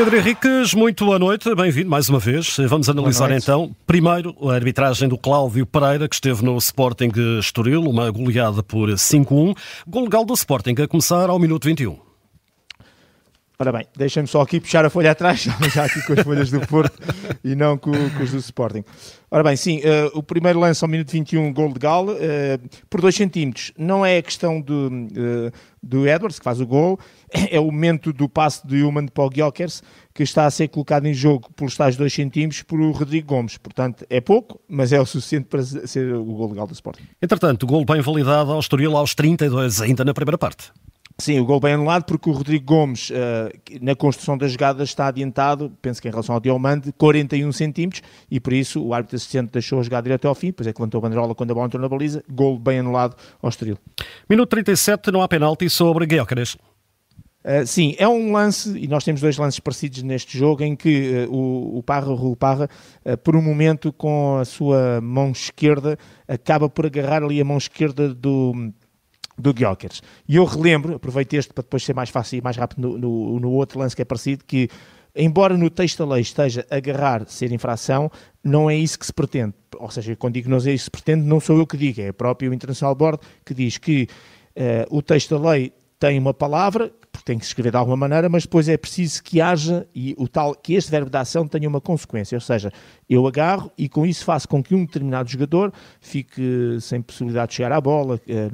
Pedro Henriques, muito boa noite, bem-vindo mais uma vez. Vamos analisar então, primeiro, a arbitragem do Cláudio Pereira, que esteve no Sporting Estoril, uma goleada por 5-1. Gol legal do Sporting a começar ao minuto 21. Ora bem, deixa-me só aqui puxar a folha atrás, já aqui com as folhas do Porto e não com, com os do Sporting. Ora bem, sim, uh, o primeiro lance ao minuto 21, gol de Gal, uh, por 2 centímetros. Não é a questão do, uh, do Edwards, que faz o gol, é o momento do passe de Human para o que está a ser colocado em jogo pelos tais 2 centímetros por o Rodrigo Gomes. Portanto, é pouco, mas é o suficiente para ser o gol legal do Sporting. Entretanto, gol bem validado ao Estoril aos 32, ainda na primeira parte. Sim, o gol bem anulado porque o Rodrigo Gomes, uh, na construção da jogada, está adiantado, penso que em relação ao Diomande, 41 centímetros e por isso o árbitro assistente deixou a jogada direto ao fim, depois é que levantou a banderola quando a bola entrou na baliza, gol bem anulado ao Estoril. Minuto 37, não há penalti sobre Guilherme. Uh, sim, é um lance, e nós temos dois lances parecidos neste jogo, em que uh, o, o Parra, o Rui Parra, uh, por um momento com a sua mão esquerda, acaba por agarrar ali a mão esquerda do, do Gyökeres. E eu relembro, aproveito este para depois ser mais fácil e mais rápido no, no, no outro lance que é parecido, que embora no texto da lei esteja agarrar ser infração, não é isso que se pretende. Ou seja, quando digo não é isso que se pretende, não sou eu que digo, é a própria International Board que diz que uh, o texto da lei tem uma palavra porque tem que escrever de alguma maneira, mas depois é preciso que haja e o tal que este verbo de ação tenha uma consequência, ou seja, eu agarro e com isso faço com que um determinado jogador fique sem possibilidade de chegar à bola, eh,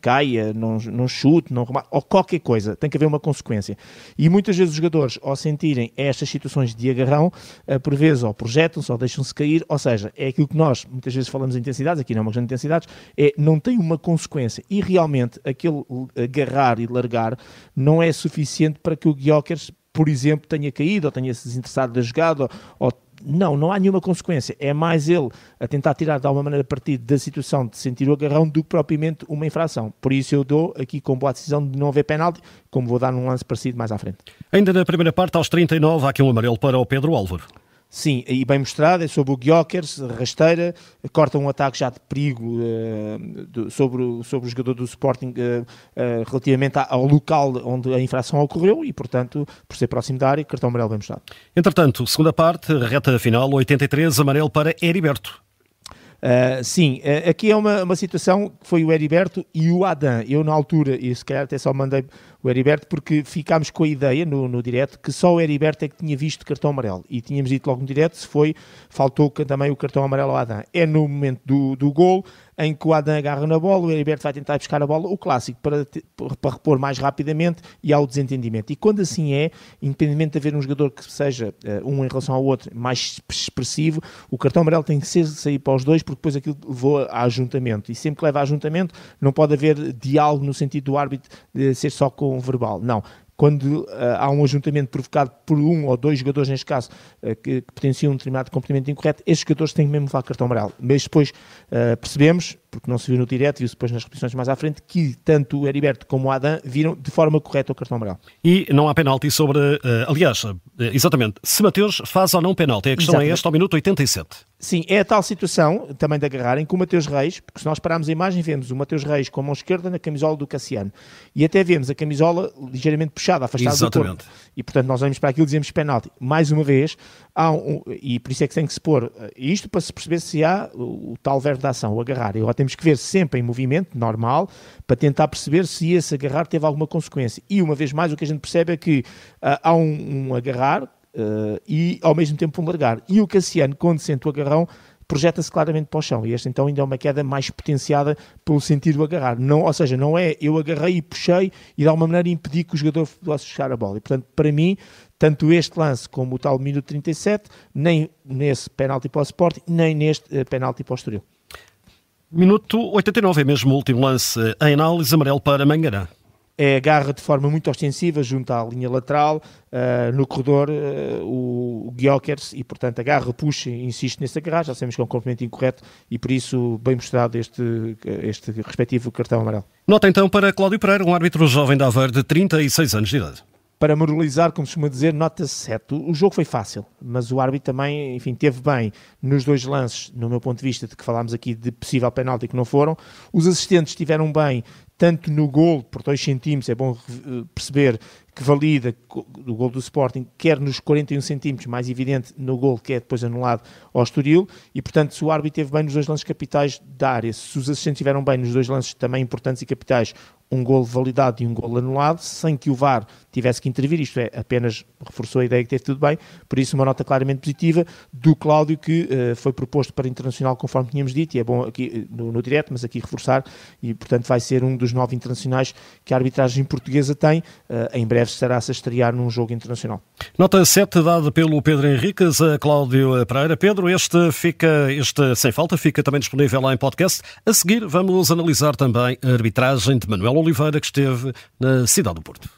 caia, não, não chute, não ou qualquer coisa, tem que haver uma consequência. E muitas vezes os jogadores, ao sentirem estas situações de agarrão, eh, por vezes ou projetam-se ou deixam-se cair, ou seja, é aquilo que nós muitas vezes falamos de intensidades, aqui não é uma questão de intensidades, é não tem uma consequência. E realmente aquele agarrar e largar não é suficiente para que o Guiocers, por exemplo, tenha caído ou tenha se desinteressado da jogada ou não, não há nenhuma consequência. É mais ele a tentar tirar de alguma maneira partido da situação de sentir o agarrão do que propriamente uma infração. Por isso eu dou aqui com boa decisão de não haver penalti, como vou dar num lance parecido mais à frente. Ainda na primeira parte, aos 39, há aqui um amarelo para o Pedro Álvaro. Sim, e bem mostrado, é sobre o Gyökers, rasteira, corta um ataque já de perigo uh, do, sobre, o, sobre o jogador do Sporting uh, uh, relativamente ao local onde a infração ocorreu e, portanto, por ser próximo da área, cartão amarelo bem mostrado. Entretanto, segunda parte, reta final, 83, amarelo para Heriberto. Uh, sim, uh, aqui é uma, uma situação que foi o Heriberto e o Adam. Eu, na altura, e se calhar até só mandei o Heriberto, porque ficámos com a ideia no, no direto que só o Heriberto é que tinha visto cartão amarelo. E tínhamos dito logo no direto se foi, faltou também o cartão amarelo ao Adam. É no momento do, do gol em que o Adam agarra na bola, o Heriberto vai tentar buscar a bola, o clássico, para, para repor mais rapidamente e há o desentendimento. E quando assim é, independentemente de haver um jogador que seja uh, um em relação ao outro mais expressivo, o cartão amarelo tem que ser, sair para os dois, porque depois aquilo levou a ajuntamento. E sempre que leva a ajuntamento, não pode haver diálogo no sentido do árbitro de ser só com verbal. Não, quando uh, há um ajuntamento provocado por um ou dois jogadores, neste caso, uh, que, que potenciam um determinado comportamento incorreto, esses jogadores têm mesmo levar cartão amarelo. Mas depois uh, percebemos, porque não se viu no direto, viu-se depois nas repetições mais à frente, que tanto o Heriberto como o Adam viram de forma correta o cartão amarelo. E não há penalti sobre. aliás, exatamente, se Mateus faz ou não penalti. A questão é exatamente. é esta ao minuto 87. Sim, é a tal situação também de agarrarem com o Mateus Reis, porque se nós pararmos a imagem, vemos o Mateus Reis com a mão esquerda na camisola do Cassiano e até vemos a camisola ligeiramente puxada, afastada Exatamente. do corpo. E portanto nós olhamos para aquilo e dizemos penalti. Mais uma vez, há um, e por isso é que tem que se pôr eh, isto para se perceber se há o, o tal verbo da ação, o agarrar. E agora temos que ver sempre em movimento, normal, para tentar perceber se esse agarrar teve alguma consequência. E uma vez mais, o que a gente percebe é que uh, há um, um agarrar uh, e ao mesmo tempo um largar. E o Cassiano, quando sente o agarrão, projeta-se claramente para o chão. E este então ainda é uma queda mais potenciada pelo sentido do agarrar. Não, ou seja, não é eu agarrei e puxei e de alguma maneira impedi que o jogador possa chegar a bola. E portanto, para mim, tanto este lance como o tal minuto 37, nem nesse penalti para o Sport, nem neste uh, penalti para o Estoril. Minuto 89 é mesmo o último lance em análise amarelo para Mangará é agarra de forma muito ostensiva junto à linha lateral, uh, no corredor, uh, o, o e portanto agarra, puxa e insiste nesse agarrar, já sabemos que é um complemento incorreto e por isso bem mostrado este, este respectivo cartão amarelo. Nota então para Cláudio Pereira, um árbitro jovem da Aveiro de 36 anos de idade para moralizar, como se costuma dizer, nota 7. O jogo foi fácil, mas o árbitro também, enfim, teve bem nos dois lances, no meu ponto de vista, de que falámos aqui de possível penalti que não foram. Os assistentes estiveram bem, tanto no gol, por 2 centímetros, é bom perceber que valida do gol do Sporting, quer nos 41 centímetros, mais evidente no gol que é depois anulado ao Estoril, e portanto se o árbitro teve bem nos dois lances capitais da área, se os assistentes tiveram bem nos dois lances também importantes e capitais, um gol validado e um gol anulado, sem que o VAR tivesse que intervir, isto é, apenas reforçou a ideia que teve tudo bem, por isso uma nota claramente positiva do Cláudio que uh, foi proposto para internacional conforme tínhamos dito, e é bom aqui no, no direto, mas aqui reforçar, e portanto vai ser um dos nove internacionais que a arbitragem portuguesa tem, uh, em breve estará-se a estrear num jogo internacional. Nota 7 dada pelo Pedro Henriques a Cláudio Pereira. Pedro, este fica, este sem falta, fica também disponível lá em podcast. A seguir vamos analisar também a arbitragem de Manuel Oliveira, que esteve na cidade do Porto.